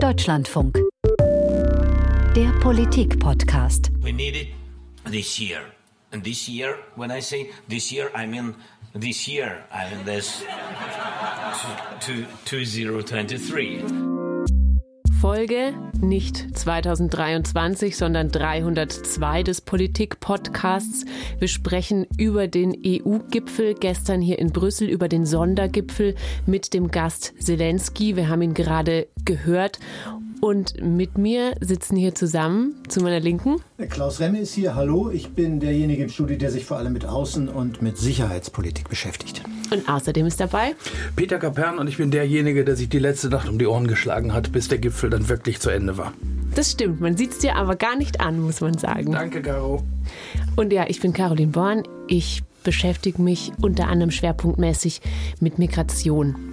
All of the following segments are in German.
Deutschlandfunk. Der Politik-Podcast. We need it this year. And this year, when I say this year, I mean this year. I mean this 2023. Folge nicht 2023, sondern 302 des Politik-Podcasts. Wir sprechen über den EU-Gipfel gestern hier in Brüssel, über den Sondergipfel mit dem Gast Zelensky. Wir haben ihn gerade gehört. Und mit mir sitzen hier zusammen zu meiner Linken. Klaus Remme ist hier. Hallo, ich bin derjenige im Studio, der sich vor allem mit Außen- und mit Sicherheitspolitik beschäftigt. Und außerdem ist dabei Peter Kapern und ich bin derjenige, der sich die letzte Nacht um die Ohren geschlagen hat, bis der Gipfel dann wirklich zu Ende war. Das stimmt, man sieht es dir aber gar nicht an, muss man sagen. Danke, Caro. Und ja, ich bin Caroline Born. Ich beschäftige mich unter anderem schwerpunktmäßig mit Migration.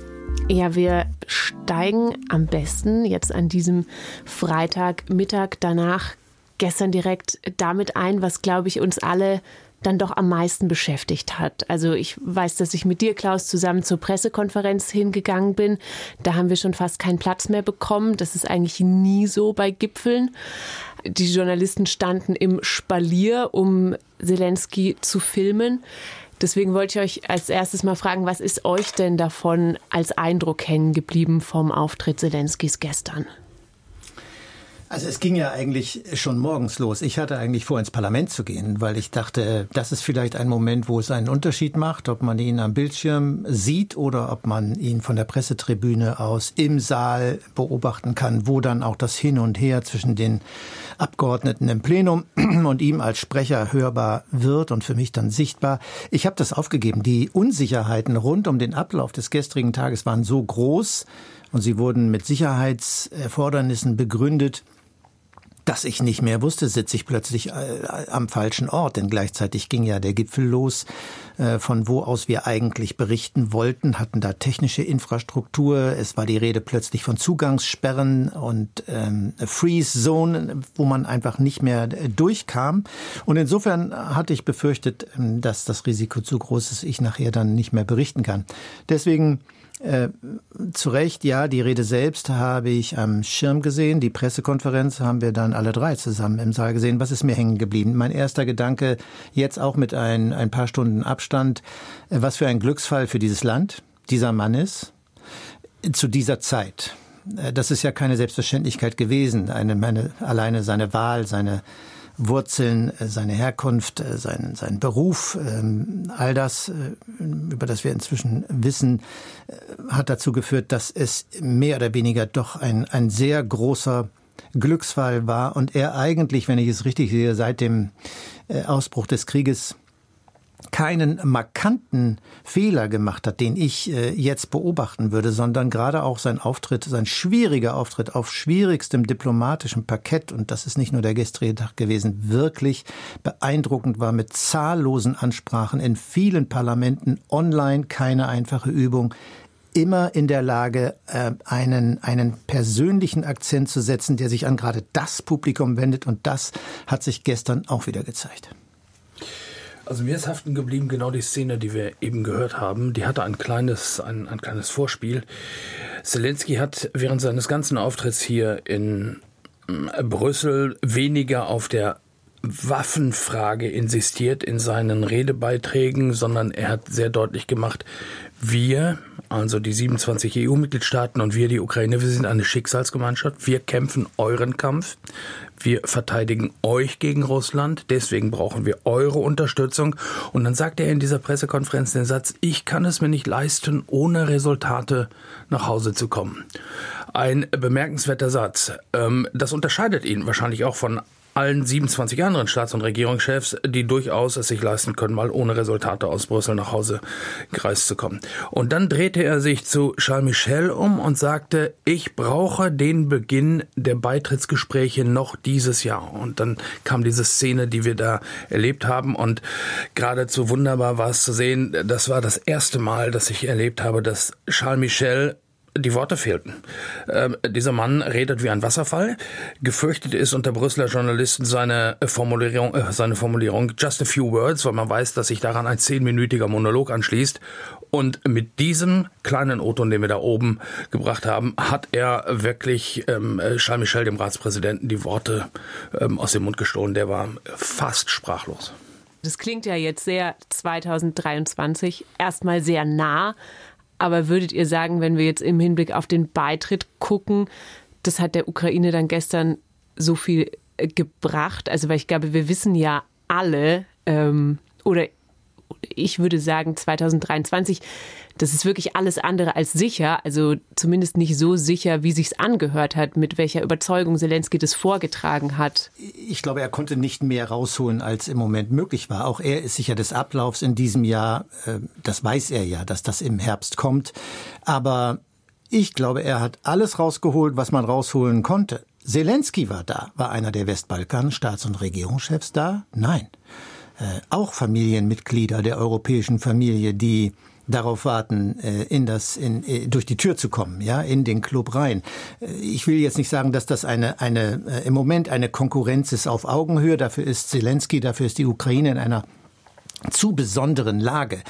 Ja, wir steigen am besten jetzt an diesem Freitagmittag danach gestern direkt damit ein, was, glaube ich, uns alle dann doch am meisten beschäftigt hat. Also ich weiß, dass ich mit dir, Klaus, zusammen zur Pressekonferenz hingegangen bin. Da haben wir schon fast keinen Platz mehr bekommen. Das ist eigentlich nie so bei Gipfeln. Die Journalisten standen im Spalier, um Zelensky zu filmen. Deswegen wollte ich euch als erstes mal fragen, was ist euch denn davon als Eindruck hängen geblieben vom Auftritt Zelenskys gestern? Also es ging ja eigentlich schon morgens los. Ich hatte eigentlich vor, ins Parlament zu gehen, weil ich dachte, das ist vielleicht ein Moment, wo es einen Unterschied macht, ob man ihn am Bildschirm sieht oder ob man ihn von der Pressetribüne aus im Saal beobachten kann, wo dann auch das Hin und Her zwischen den Abgeordneten im Plenum und ihm als Sprecher hörbar wird und für mich dann sichtbar. Ich habe das aufgegeben. Die Unsicherheiten rund um den Ablauf des gestrigen Tages waren so groß und sie wurden mit Sicherheitserfordernissen begründet, dass ich nicht mehr wusste, sitze ich plötzlich äh, am falschen Ort, denn gleichzeitig ging ja der Gipfel los, äh, von wo aus wir eigentlich berichten wollten, hatten da technische Infrastruktur, es war die Rede plötzlich von Zugangssperren und ähm, Freeze Zone, wo man einfach nicht mehr durchkam. Und insofern hatte ich befürchtet, ähm, dass das Risiko zu groß ist, ich nachher dann nicht mehr berichten kann. Deswegen äh, zu Recht, ja, die Rede selbst habe ich am Schirm gesehen. Die Pressekonferenz haben wir dann alle drei zusammen im Saal gesehen. Was ist mir hängen geblieben? Mein erster Gedanke, jetzt auch mit ein, ein paar Stunden Abstand, äh, was für ein Glücksfall für dieses Land dieser Mann ist, zu dieser Zeit. Äh, das ist ja keine Selbstverständlichkeit gewesen. Eine, meine, alleine seine Wahl, seine Wurzeln, äh, seine Herkunft, äh, sein, sein Beruf, ähm, all das, äh, über das wir inzwischen wissen, hat dazu geführt, dass es mehr oder weniger doch ein, ein sehr großer Glücksfall war und er eigentlich, wenn ich es richtig sehe, seit dem Ausbruch des Krieges keinen markanten Fehler gemacht hat, den ich äh, jetzt beobachten würde, sondern gerade auch sein Auftritt, sein schwieriger Auftritt auf schwierigstem diplomatischem Parkett, und das ist nicht nur der gestrige Tag gewesen, wirklich beeindruckend war mit zahllosen Ansprachen in vielen Parlamenten, online keine einfache Übung immer in der Lage, äh, einen, einen persönlichen Akzent zu setzen, der sich an gerade das Publikum wendet. Und das hat sich gestern auch wieder gezeigt. Also mir ist haften geblieben genau die Szene, die wir eben gehört haben. Die hatte ein kleines, ein, ein kleines Vorspiel. Zelensky hat während seines ganzen Auftritts hier in äh, Brüssel weniger auf der Waffenfrage insistiert in seinen Redebeiträgen, sondern er hat sehr deutlich gemacht, wir, also die 27 EU-Mitgliedstaaten und wir, die Ukraine, wir sind eine Schicksalsgemeinschaft. Wir kämpfen euren Kampf. Wir verteidigen euch gegen Russland. Deswegen brauchen wir eure Unterstützung. Und dann sagt er in dieser Pressekonferenz den Satz, ich kann es mir nicht leisten, ohne Resultate nach Hause zu kommen. Ein bemerkenswerter Satz. Ähm, das unterscheidet ihn wahrscheinlich auch von allen 27 anderen Staats- und Regierungschefs, die durchaus es sich leisten können, mal ohne Resultate aus Brüssel nach Hause gereist zu kommen. Und dann drehte er sich zu Charles Michel um und sagte, ich brauche den Beginn der Beitrittsgespräche noch dieses Jahr. Und dann kam diese Szene, die wir da erlebt haben und geradezu wunderbar war es zu sehen, das war das erste Mal, dass ich erlebt habe, dass Charles Michel die Worte fehlten. Ähm, dieser Mann redet wie ein Wasserfall. Gefürchtet ist unter Brüsseler Journalisten seine Formulierung, äh, seine Formulierung just a few words, weil man weiß, dass sich daran ein zehnminütiger Monolog anschließt. Und mit diesem kleinen O-Ton, den wir da oben gebracht haben, hat er wirklich ähm, Charles Michel, dem Ratspräsidenten, die Worte ähm, aus dem Mund gestohlen. Der war fast sprachlos. Das klingt ja jetzt sehr 2023, erstmal sehr nah. Aber würdet ihr sagen, wenn wir jetzt im Hinblick auf den Beitritt gucken, das hat der Ukraine dann gestern so viel äh, gebracht? Also, weil ich glaube, wir wissen ja alle, ähm, oder ich würde sagen 2023, das ist wirklich alles andere als sicher, also zumindest nicht so sicher, wie sich's angehört hat, mit welcher Überzeugung Zelensky das vorgetragen hat. Ich glaube, er konnte nicht mehr rausholen, als im Moment möglich war. Auch er ist sicher des Ablaufs in diesem Jahr, äh, das weiß er ja, dass das im Herbst kommt. Aber ich glaube, er hat alles rausgeholt, was man rausholen konnte. Zelensky war da. War einer der Westbalkan-Staats- und Regierungschefs da? Nein. Äh, auch Familienmitglieder der europäischen Familie, die darauf warten, äh, in das, in, äh, durch die Tür zu kommen, ja, in den Club rein. Ich will jetzt nicht sagen, dass das eine, eine, im Moment eine Konkurrenz ist auf Augenhöhe. Dafür ist Zelensky, dafür ist die Ukraine in einer zu besonderen Lage.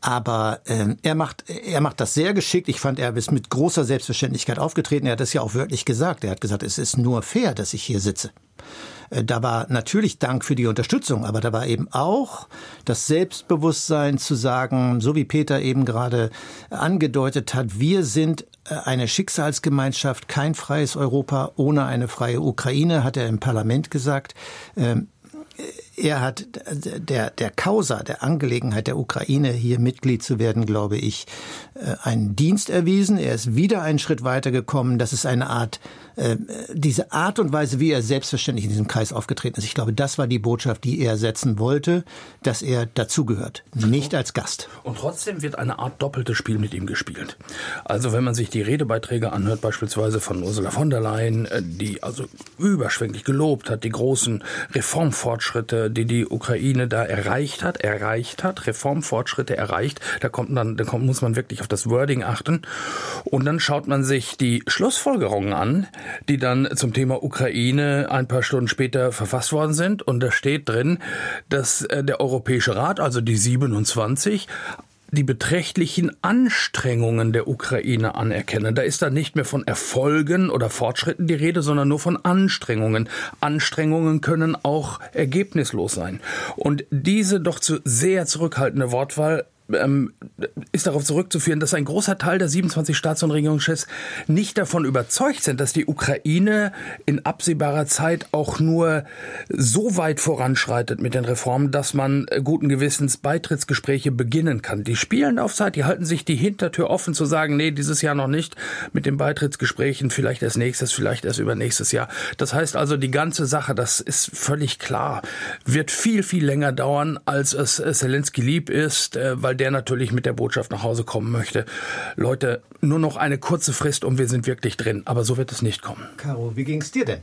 Aber ähm, er macht er macht das sehr geschickt. Ich fand, er ist mit großer Selbstverständlichkeit aufgetreten. Er hat es ja auch wörtlich gesagt. Er hat gesagt, es ist nur fair, dass ich hier sitze. Äh, da war natürlich Dank für die Unterstützung, aber da war eben auch das Selbstbewusstsein zu sagen, so wie Peter eben gerade angedeutet hat, wir sind äh, eine Schicksalsgemeinschaft, kein freies Europa ohne eine freie Ukraine, hat er im Parlament gesagt. Er hat der, der Causa, der Angelegenheit der Ukraine hier Mitglied zu werden, glaube ich, äh, einen Dienst erwiesen. Er ist wieder einen Schritt weiter gekommen. Das ist eine Art äh, diese Art und Weise, wie er selbstverständlich in diesem Kreis aufgetreten ist, ich glaube, das war die Botschaft, die er setzen wollte, dass er dazugehört, nicht als Gast. Und trotzdem wird eine Art doppeltes Spiel mit ihm gespielt. Also wenn man sich die Redebeiträge anhört, beispielsweise von Ursula von der Leyen, äh, die also überschwänglich gelobt hat, die großen Reformfortschritte, die die Ukraine da erreicht hat, erreicht hat, Reformfortschritte erreicht, da kommt dann, da kommt, muss man wirklich auf das Wording achten. Und dann schaut man sich die Schlussfolgerungen an, die dann zum Thema Ukraine ein paar Stunden später verfasst worden sind. Und da steht drin, dass äh, der Europäische Rat, also die 27, die beträchtlichen Anstrengungen der Ukraine anerkennen. Da ist dann nicht mehr von Erfolgen oder Fortschritten die Rede, sondern nur von Anstrengungen. Anstrengungen können auch ergebnislos sein. Und diese doch zu sehr zurückhaltende Wortwahl ähm, ist darauf zurückzuführen, dass ein großer Teil der 27 Staats- und Regierungschefs nicht davon überzeugt sind, dass die Ukraine in absehbarer Zeit auch nur so weit voranschreitet mit den Reformen, dass man guten Gewissens Beitrittsgespräche beginnen kann. Die spielen auf Zeit, die halten sich die Hintertür offen zu sagen, nee, dieses Jahr noch nicht mit den Beitrittsgesprächen, vielleicht erst nächstes, vielleicht erst übernächstes Jahr. Das heißt also, die ganze Sache, das ist völlig klar, wird viel, viel länger dauern, als es Zelensky lieb ist, äh, weil der natürlich mit der Botschaft nach Hause kommen möchte. Leute, nur noch eine kurze Frist und wir sind wirklich drin. Aber so wird es nicht kommen. Caro, wie ging es dir denn?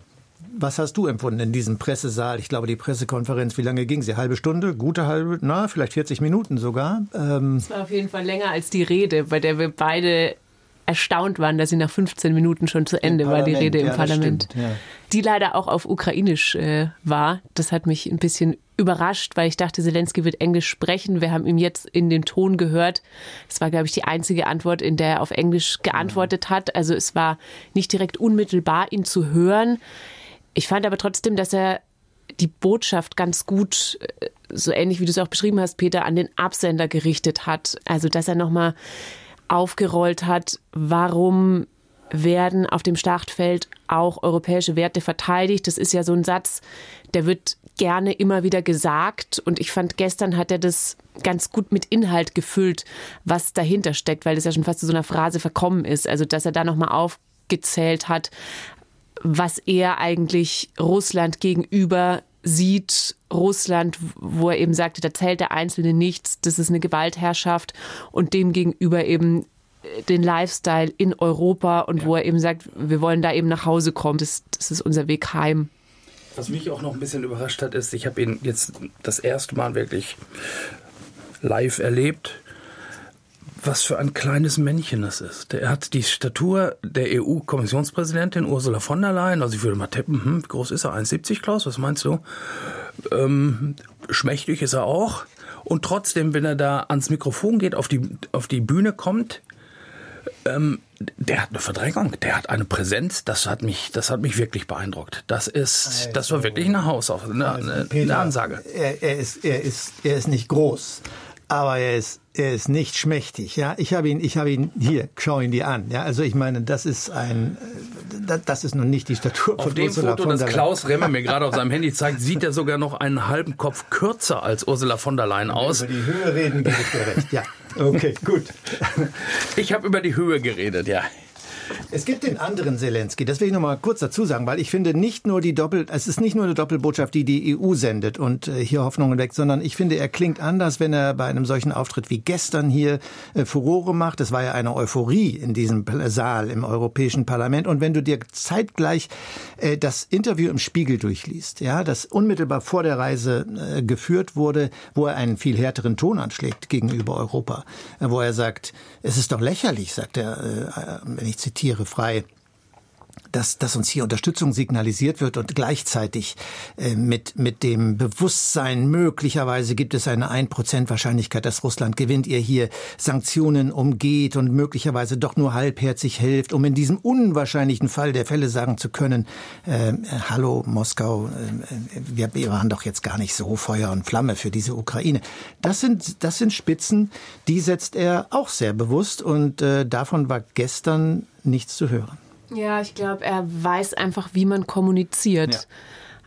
Was hast du empfunden in diesem Pressesaal? Ich glaube, die Pressekonferenz, wie lange ging sie? Halbe Stunde? Gute halbe, na, vielleicht 40 Minuten sogar. Ähm es war auf jeden Fall länger als die Rede, bei der wir beide erstaunt waren, dass sie nach 15 Minuten schon zu Ende war, die Rede im ja, Parlament. Stimmt, ja. Die leider auch auf Ukrainisch äh, war. Das hat mich ein bisschen überrascht, weil ich dachte, Zelensky wird Englisch sprechen. Wir haben ihm jetzt in dem Ton gehört. Es war, glaube ich, die einzige Antwort, in der er auf Englisch geantwortet hat. Also es war nicht direkt unmittelbar, ihn zu hören. Ich fand aber trotzdem, dass er die Botschaft ganz gut, äh, so ähnlich wie du es auch beschrieben hast, Peter, an den Absender gerichtet hat. Also, dass er nochmal aufgerollt hat, warum werden auf dem Schlachtfeld auch europäische Werte verteidigt. Das ist ja so ein Satz, der wird gerne immer wieder gesagt. Und ich fand, gestern hat er das ganz gut mit Inhalt gefüllt, was dahinter steckt, weil das ja schon fast zu so einer Phrase verkommen ist. Also, dass er da nochmal aufgezählt hat, was er eigentlich Russland gegenüber sieht Russland, wo er eben sagte, da zählt der Einzelne nichts, das ist eine Gewaltherrschaft und dem gegenüber eben äh, den Lifestyle in Europa und ja. wo er eben sagt, wir wollen da eben nach Hause kommen, das, das ist unser Weg heim. Was mich auch noch ein bisschen überrascht hat, ist, ich habe ihn jetzt das erste Mal wirklich live erlebt was für ein kleines Männchen das ist. Er hat die Statur der EU-Kommissionspräsidentin Ursula von der Leyen. Also ich würde mal tippen, hm, wie groß ist er? 1,70, Klaus? Was meinst du? Ähm, schmächtig ist er auch. Und trotzdem, wenn er da ans Mikrofon geht, auf die, auf die Bühne kommt, ähm, der hat eine Verdrängung, der hat eine Präsenz, das hat mich, das hat mich wirklich beeindruckt. Das ist, also, das war wirklich eine Hausaufgabe, eine, also, eine Ansage. Er, er, ist, er, ist, er ist nicht groß, aber er ist er ist nicht schmächtig, ja. Ich habe ihn, ich habe ihn hier, schau ihn dir an, ja. Also ich meine, das ist ein, das ist nun nicht die Statur von Auf dem Ursula Foto, das Klaus Remmer mir gerade auf seinem Handy zeigt, sieht er sogar noch einen halben Kopf kürzer als Ursula von der Leyen aus. Über die Höhe reden, gebe ich dir recht, ja. Okay, gut. Ich habe über die Höhe geredet, ja. Es gibt den anderen Zelensky, das will ich noch mal kurz dazu sagen, weil ich finde nicht nur die Doppel, es ist nicht nur eine Doppelbotschaft, die die EU sendet und äh, hier Hoffnungen weckt, sondern ich finde, er klingt anders, wenn er bei einem solchen Auftritt wie gestern hier äh, Furore macht. Es war ja eine Euphorie in diesem Saal im Europäischen Parlament und wenn du dir zeitgleich äh, das Interview im Spiegel durchliest, ja, das unmittelbar vor der Reise geführt wurde, wo er einen viel härteren Ton anschlägt gegenüber Europa, wo er sagt, es ist doch lächerlich, sagt er, wenn ich zitiere zitiere frei dass, dass uns hier Unterstützung signalisiert wird und gleichzeitig äh, mit, mit dem Bewusstsein, möglicherweise gibt es eine 1% Wahrscheinlichkeit, dass Russland gewinnt, ihr hier Sanktionen umgeht und möglicherweise doch nur halbherzig hilft, um in diesem unwahrscheinlichen Fall der Fälle sagen zu können, äh, hallo Moskau, äh, wir, wir waren doch jetzt gar nicht so Feuer und Flamme für diese Ukraine. Das sind, das sind Spitzen, die setzt er auch sehr bewusst und äh, davon war gestern nichts zu hören. Ja, ich glaube, er weiß einfach, wie man kommuniziert. Ja.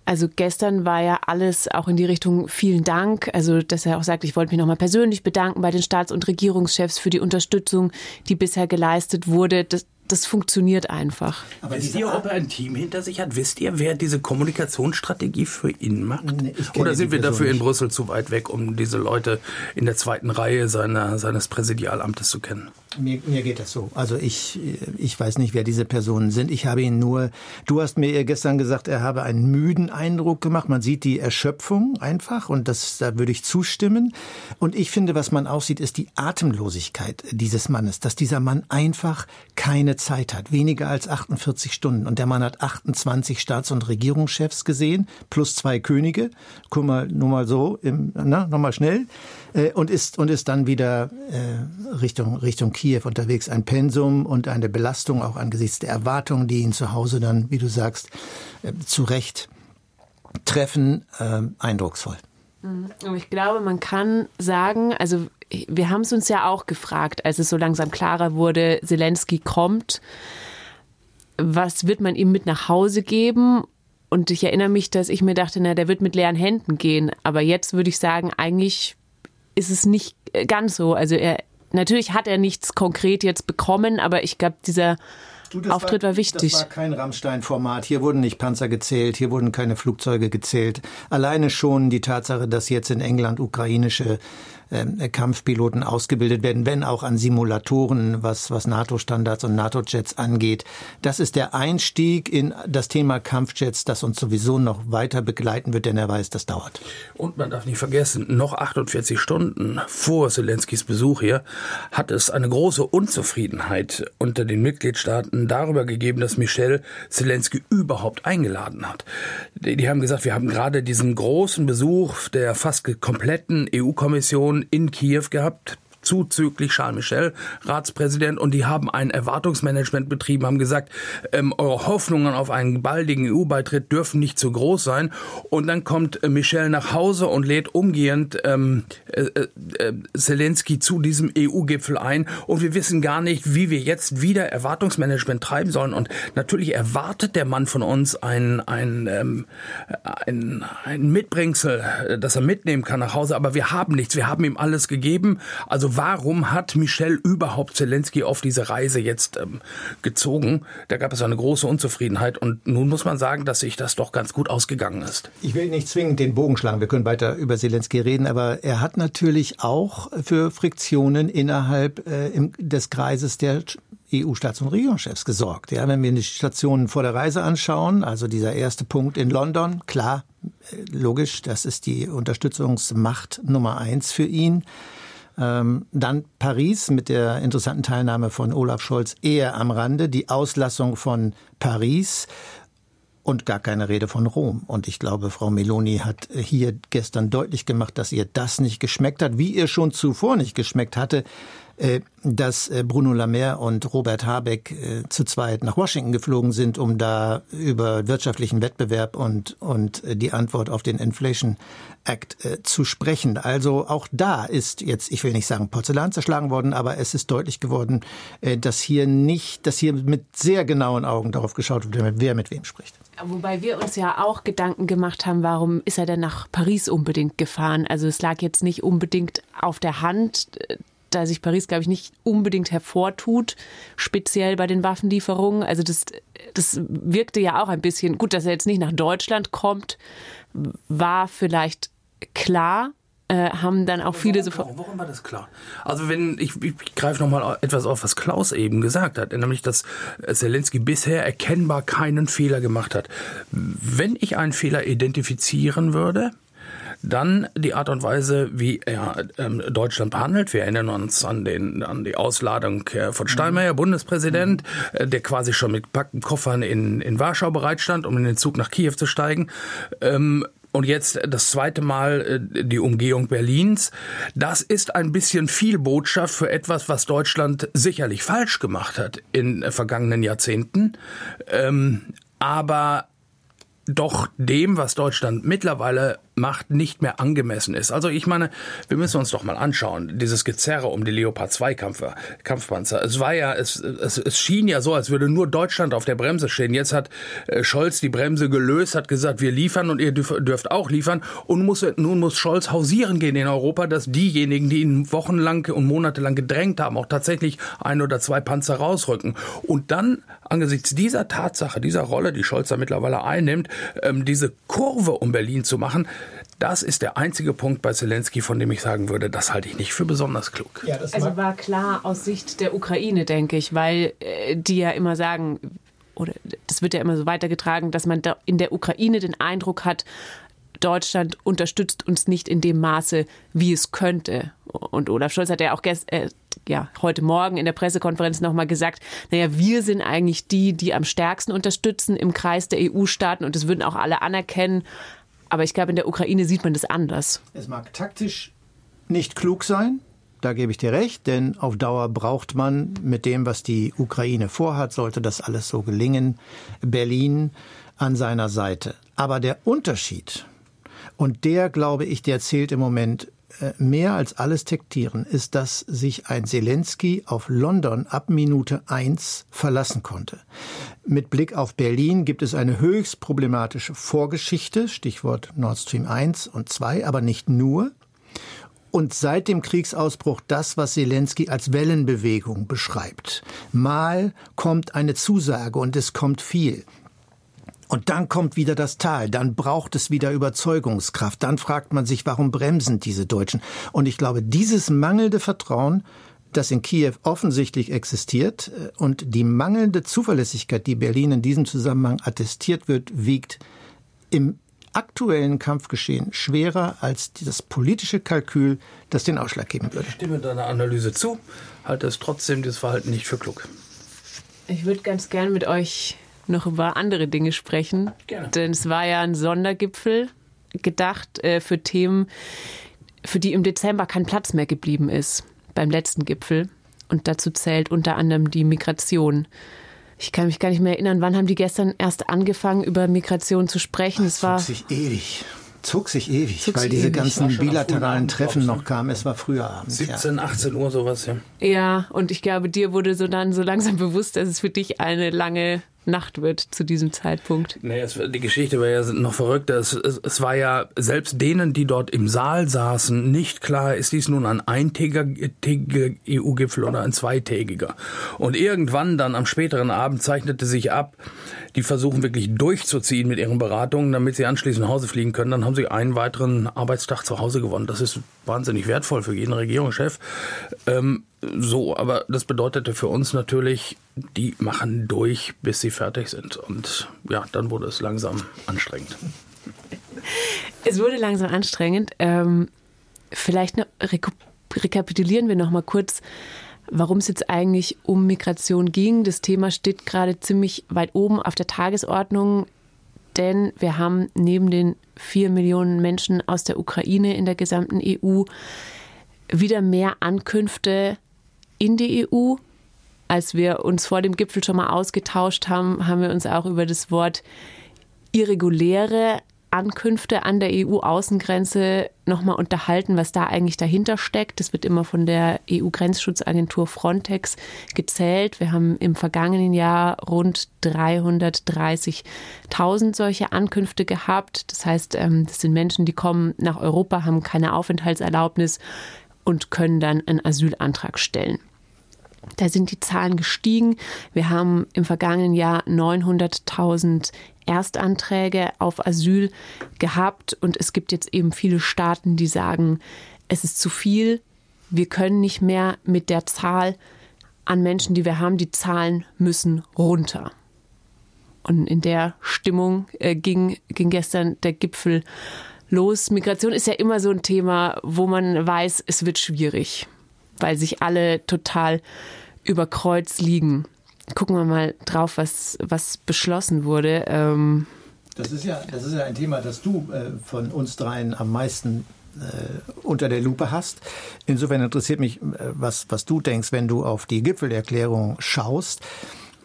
Also gestern war ja alles auch in die Richtung vielen Dank. Also dass er auch sagt, ich wollte mich nochmal persönlich bedanken bei den Staats- und Regierungschefs für die Unterstützung, die bisher geleistet wurde. Das, das funktioniert einfach. Aber wisst ihr, ob er ein Team hinter sich hat? Wisst ihr, wer diese Kommunikationsstrategie für ihn macht? Nee, Oder sind wir dafür nicht. in Brüssel zu weit weg, um diese Leute in der zweiten Reihe seiner, seines Präsidialamtes zu kennen? Mir, mir geht das so. Also ich, ich weiß nicht, wer diese Personen sind. Ich habe ihn nur, du hast mir gestern gesagt, er habe einen müden Eindruck gemacht. Man sieht die Erschöpfung einfach und das, da würde ich zustimmen. Und ich finde, was man auch sieht, ist die Atemlosigkeit dieses Mannes, dass dieser Mann einfach keine Zeit hat. Weniger als 48 Stunden. Und der Mann hat 28 Staats- und Regierungschefs gesehen, plus zwei Könige. Guck mal, nur mal so, im, na, nochmal schnell. Äh, und ist, und ist dann wieder äh, Richtung, Richtung Kiew unterwegs. Ein Pensum und eine Belastung auch angesichts der Erwartungen, die ihn zu Hause dann, wie du sagst, äh, zu Recht treffen, äh, eindrucksvoll. Mhm. Ich glaube, man kann sagen, also wir haben es uns ja auch gefragt, als es so langsam klarer wurde, Zelensky kommt. Was wird man ihm mit nach Hause geben? Und ich erinnere mich, dass ich mir dachte, na, der wird mit leeren Händen gehen. Aber jetzt würde ich sagen, eigentlich ist es nicht ganz so. Also er, natürlich hat er nichts konkret jetzt bekommen, aber ich glaube, dieser Du, Auftritt war, war, wichtig. Das war kein Rammstein-Format. Hier wurden nicht Panzer gezählt, hier wurden keine Flugzeuge gezählt. Alleine schon die Tatsache, dass jetzt in England ukrainische äh, Kampfpiloten ausgebildet werden, wenn auch an Simulatoren, was, was NATO-Standards und NATO-Jets angeht. Das ist der Einstieg in das Thema Kampfjets, das uns sowieso noch weiter begleiten wird, denn er weiß, das dauert. Und man darf nicht vergessen, noch 48 Stunden vor Zelenskys Besuch hier hat es eine große Unzufriedenheit unter den Mitgliedstaaten darüber gegeben, dass Michel Zelensky überhaupt eingeladen hat. Die, die haben gesagt, wir haben gerade diesen großen Besuch der fast kompletten EU-Kommission In Kiew gehabt zuzüglich Charles Michel, Ratspräsident, und die haben ein Erwartungsmanagement betrieben, haben gesagt, ähm, eure Hoffnungen auf einen baldigen EU-Beitritt dürfen nicht zu groß sein. Und dann kommt äh, Michel nach Hause und lädt umgehend ähm, äh, äh, Zelensky zu diesem EU-Gipfel ein. Und wir wissen gar nicht, wie wir jetzt wieder Erwartungsmanagement treiben sollen. Und natürlich erwartet der Mann von uns ein, ein, ähm, ein, ein Mitbringsel, äh, das er mitnehmen kann nach Hause. Aber wir haben nichts. Wir haben ihm alles gegeben. Also warum hat Michel überhaupt Zelensky auf diese Reise jetzt ähm, gezogen? Da gab es eine große Unzufriedenheit und nun muss man sagen, dass sich das doch ganz gut ausgegangen ist. Ich will nicht zwingend den Bogen schlagen, wir können weiter über Zelensky reden, aber er hat natürlich auch für Friktionen innerhalb äh, im, des Kreises der EU-Staats- und Regierungschefs gesorgt. Ja, wenn wir die Stationen vor der Reise anschauen, also dieser erste Punkt in London, klar, äh, logisch, das ist die Unterstützungsmacht Nummer eins für ihn. Ähm, dann Paris mit der interessanten Teilnahme von Olaf Scholz eher am Rande, die Auslassung von Paris und gar keine Rede von Rom. Und ich glaube, Frau Meloni hat hier gestern deutlich gemacht, dass ihr das nicht geschmeckt hat, wie ihr schon zuvor nicht geschmeckt hatte, dass äh, Bruno Lamer und Robert Habeck äh, zu zweit nach Washington geflogen sind, um da über wirtschaftlichen Wettbewerb und, und die Antwort auf den Inflation Act zu sprechen. Also auch da ist jetzt, ich will nicht sagen Porzellan zerschlagen worden, aber es ist deutlich geworden, dass hier nicht, dass hier mit sehr genauen Augen darauf geschaut wird, wer mit wem spricht. Wobei wir uns ja auch Gedanken gemacht haben, warum ist er denn nach Paris unbedingt gefahren? Also es lag jetzt nicht unbedingt auf der Hand, da sich Paris, glaube ich, nicht unbedingt hervortut, speziell bei den Waffenlieferungen. Also das, das wirkte ja auch ein bisschen, gut, dass er jetzt nicht nach Deutschland kommt, war vielleicht klar, äh, haben dann auch viele so. Warum war das klar? Also wenn ich, ich greife noch mal etwas auf, was Klaus eben gesagt hat, nämlich dass Zelensky bisher erkennbar keinen Fehler gemacht hat. Wenn ich einen Fehler identifizieren würde, dann die Art und Weise, wie er ähm, Deutschland behandelt. Wir erinnern uns an, den, an die Ausladung äh, von Steinmeier, mhm. Bundespräsident, äh, der quasi schon mit packten Koffern in, in Warschau bereitstand, um in den Zug nach Kiew zu steigen. Ähm, und jetzt das zweite Mal äh, die Umgehung Berlins. Das ist ein bisschen viel Botschaft für etwas, was Deutschland sicherlich falsch gemacht hat in vergangenen Jahrzehnten. Ähm, aber doch dem, was Deutschland mittlerweile macht, nicht mehr angemessen ist. Also ich meine, wir müssen uns doch mal anschauen, dieses Gezerre um die Leopard 2 Kampfer, Kampfpanzer. Es war ja, es, es, es schien ja so, als würde nur Deutschland auf der Bremse stehen. Jetzt hat äh, Scholz die Bremse gelöst, hat gesagt, wir liefern und ihr dürft auch liefern. Und muss, nun muss Scholz hausieren gehen in Europa, dass diejenigen, die ihn wochenlang und monatelang gedrängt haben, auch tatsächlich ein oder zwei Panzer rausrücken. Und dann angesichts dieser Tatsache, dieser Rolle, die Scholz da mittlerweile einnimmt, ähm, diese Kurve um Berlin zu machen, das ist der einzige Punkt bei Zelensky, von dem ich sagen würde, das halte ich nicht für besonders klug. Ja, also war klar aus Sicht der Ukraine, denke ich, weil äh, die ja immer sagen, oder das wird ja immer so weitergetragen, dass man da in der Ukraine den Eindruck hat, Deutschland unterstützt uns nicht in dem Maße, wie es könnte. Und Olaf Scholz hat ja auch gest, äh, ja, heute Morgen in der Pressekonferenz nochmal gesagt, naja, wir sind eigentlich die, die am stärksten unterstützen im Kreis der EU-Staaten und das würden auch alle anerkennen. Aber ich glaube, in der Ukraine sieht man das anders. Es mag taktisch nicht klug sein, da gebe ich dir recht, denn auf Dauer braucht man mit dem, was die Ukraine vorhat, sollte das alles so gelingen, Berlin an seiner Seite. Aber der Unterschied, und der, glaube ich, der zählt im Moment mehr als alles Tektieren ist, dass sich ein Zelensky auf London ab Minute eins verlassen konnte. Mit Blick auf Berlin gibt es eine höchst problematische Vorgeschichte, Stichwort Nord Stream 1 und 2, aber nicht nur. Und seit dem Kriegsausbruch das, was Zelensky als Wellenbewegung beschreibt. Mal kommt eine Zusage und es kommt viel. Und dann kommt wieder das Tal, dann braucht es wieder Überzeugungskraft, dann fragt man sich, warum bremsen diese Deutschen? Und ich glaube, dieses mangelnde Vertrauen, das in Kiew offensichtlich existiert äh, und die mangelnde Zuverlässigkeit, die Berlin in diesem Zusammenhang attestiert wird, wiegt im aktuellen Kampfgeschehen schwerer als das politische Kalkül, das den Ausschlag geben würde. Ich stimme deiner Analyse zu, halte es trotzdem dieses Verhalten nicht für klug. Ich würde ganz gern mit euch noch über andere Dinge sprechen. Gerne. Denn es war ja ein Sondergipfel gedacht äh, für Themen, für die im Dezember kein Platz mehr geblieben ist beim letzten Gipfel. Und dazu zählt unter anderem die Migration. Ich kann mich gar nicht mehr erinnern, wann haben die gestern erst angefangen, über Migration zu sprechen? Es war sich ewig zog sich ewig, zog weil diese ewig. ganzen bilateralen Treffen noch kamen. Es war früher abends. 17, ja. 18 Uhr sowas, ja. Ja, und ich glaube, dir wurde so dann so langsam bewusst, dass es für dich eine lange Nacht wird zu diesem Zeitpunkt. Nee, es, die Geschichte war ja noch verrückter. Es, es, es, war ja selbst denen, die dort im Saal saßen, nicht klar, ist dies nun ein eintägiger EU-Gipfel oder ein zweitägiger. Und irgendwann dann am späteren Abend zeichnete sich ab, die versuchen wirklich durchzuziehen mit ihren Beratungen, damit sie anschließend nach Hause fliegen können. Dann haben sie einen weiteren Arbeitstag zu Hause gewonnen. Das ist wahnsinnig wertvoll für jeden Regierungschef. Ähm, so, aber das bedeutete für uns natürlich, die machen durch, bis sie fertig sind. Und ja, dann wurde es langsam anstrengend. Es wurde langsam anstrengend. Ähm, vielleicht noch, rekapitulieren wir noch mal kurz, warum es jetzt eigentlich um Migration ging. Das Thema steht gerade ziemlich weit oben auf der Tagesordnung. denn wir haben neben den vier Millionen Menschen aus der Ukraine in der gesamten EU wieder mehr Ankünfte in die EU. Als wir uns vor dem Gipfel schon mal ausgetauscht haben, haben wir uns auch über das Wort irreguläre Ankünfte an der EU-Außengrenze nochmal unterhalten, was da eigentlich dahinter steckt. Das wird immer von der EU-Grenzschutzagentur Frontex gezählt. Wir haben im vergangenen Jahr rund 330.000 solche Ankünfte gehabt. Das heißt, ähm, das sind Menschen, die kommen nach Europa, haben keine Aufenthaltserlaubnis und können dann einen Asylantrag stellen. Da sind die Zahlen gestiegen. Wir haben im vergangenen Jahr 900.000 Erstanträge auf Asyl gehabt und es gibt jetzt eben viele Staaten, die sagen, es ist zu viel, wir können nicht mehr mit der Zahl an Menschen, die wir haben, die Zahlen müssen runter. Und in der Stimmung äh, ging, ging gestern der Gipfel los. Migration ist ja immer so ein Thema, wo man weiß, es wird schwierig, weil sich alle total über Kreuz liegen gucken wir mal drauf, was, was beschlossen wurde. Ähm das, ist ja, das ist ja ein Thema, das du äh, von uns dreien am meisten äh, unter der Lupe hast. Insofern interessiert mich, äh, was, was du denkst, wenn du auf die Gipfelerklärung schaust.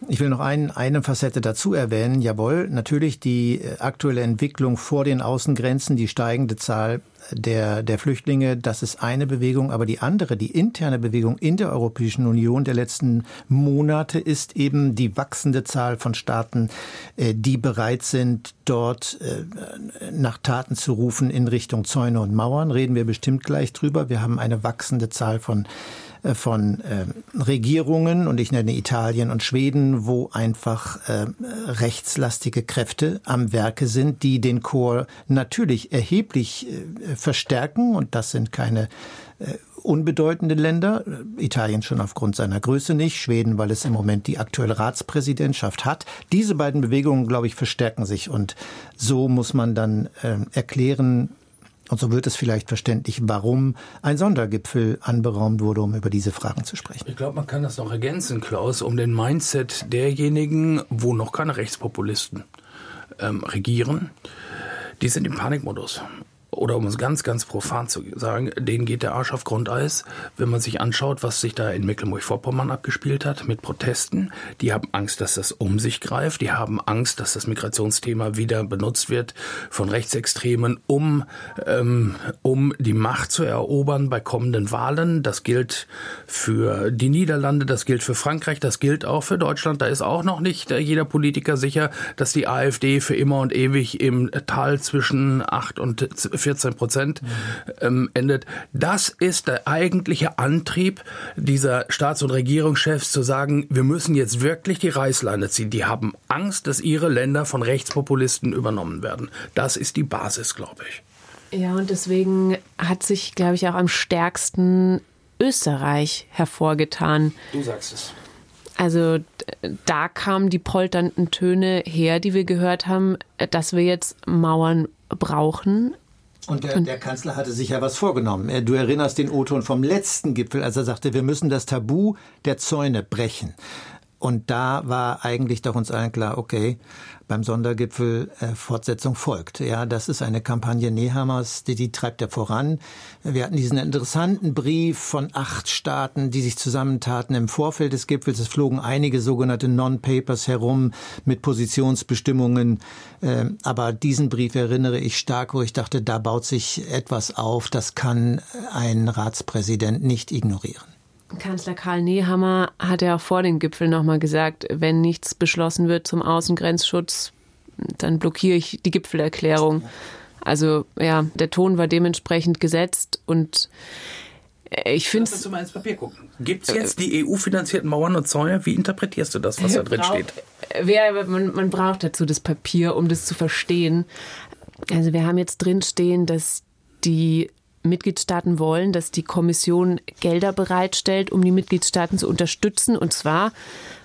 Ich will noch ein, eine Facette dazu erwähnen. Jawohl, natürlich die äh, aktuelle Entwicklung vor den Außengrenzen, die steigende Zahl der, der Flüchtlinge, das ist eine Bewegung. Aber die andere, die interne Bewegung in der Europäischen Union der letzten Monate ist eben die wachsende Zahl von Staaten, äh, die bereit sind, dort äh, nach Taten zu rufen in Richtung Zäune und Mauern. Reden wir bestimmt gleich drüber. Wir haben eine wachsende Zahl von von äh, Regierungen und ich nenne Italien und Schweden, wo einfach äh, rechtslastige Kräfte am Werke sind, die den Chor natürlich erheblich äh, verstärken. Und das sind keine äh, unbedeutende Länder, Italien schon aufgrund seiner Größe nicht, Schweden, weil es im Moment die aktuelle Ratspräsidentschaft hat. Diese beiden Bewegungen, glaube ich, verstärken sich. Und so muss man dann äh, erklären, und so wird es vielleicht verständlich, warum ein Sondergipfel anberaumt wurde, um über diese Fragen zu sprechen. Ich glaube, man kann das noch ergänzen, Klaus, um den Mindset derjenigen, wo noch keine Rechtspopulisten ähm, regieren. Die sind im Panikmodus oder um es ganz, ganz profan zu sagen, denen geht der Arsch auf Grundeis, wenn man sich anschaut, was sich da in Mecklenburg-Vorpommern abgespielt hat mit Protesten. Die haben Angst, dass das um sich greift. Die haben Angst, dass das Migrationsthema wieder benutzt wird von Rechtsextremen, um, ähm, um die Macht zu erobern bei kommenden Wahlen. Das gilt für die Niederlande, das gilt für Frankreich, das gilt auch für Deutschland. Da ist auch noch nicht jeder Politiker sicher, dass die AfD für immer und ewig im Tal zwischen 8 und 14 Prozent ähm, endet. Das ist der eigentliche Antrieb dieser Staats- und Regierungschefs zu sagen, wir müssen jetzt wirklich die Reißleine ziehen. Die haben Angst, dass ihre Länder von Rechtspopulisten übernommen werden. Das ist die Basis, glaube ich. Ja, und deswegen hat sich, glaube ich, auch am stärksten Österreich hervorgetan. Du sagst es. Also da kamen die polternden Töne her, die wir gehört haben, dass wir jetzt Mauern brauchen. Und der, der, Kanzler hatte sich ja was vorgenommen. Du erinnerst den O-Ton vom letzten Gipfel, als er sagte, wir müssen das Tabu der Zäune brechen. Und da war eigentlich doch uns allen klar, okay, beim Sondergipfel äh, Fortsetzung folgt. Ja, das ist eine Kampagne Nehammers, die, die treibt er voran. Wir hatten diesen interessanten Brief von acht Staaten, die sich zusammentaten im Vorfeld des Gipfels. Es flogen einige sogenannte Non-Papers herum mit Positionsbestimmungen. Äh, aber diesen Brief erinnere ich stark, wo ich dachte, da baut sich etwas auf, das kann ein Ratspräsident nicht ignorieren. Kanzler Karl Nehammer hat ja auch vor dem Gipfel nochmal gesagt, wenn nichts beschlossen wird zum Außengrenzschutz, dann blockiere ich die Gipfelerklärung. Also ja, der Ton war dementsprechend gesetzt und ich finde es. mal ins Papier gucken. Gibt es jetzt die EU-finanzierten Mauern und Zäune? Wie interpretierst du das, was da drin steht? Wer, man, man braucht dazu das Papier, um das zu verstehen. Also wir haben jetzt drin stehen, dass die Mitgliedstaaten wollen, dass die Kommission Gelder bereitstellt, um die Mitgliedstaaten zu unterstützen, und zwar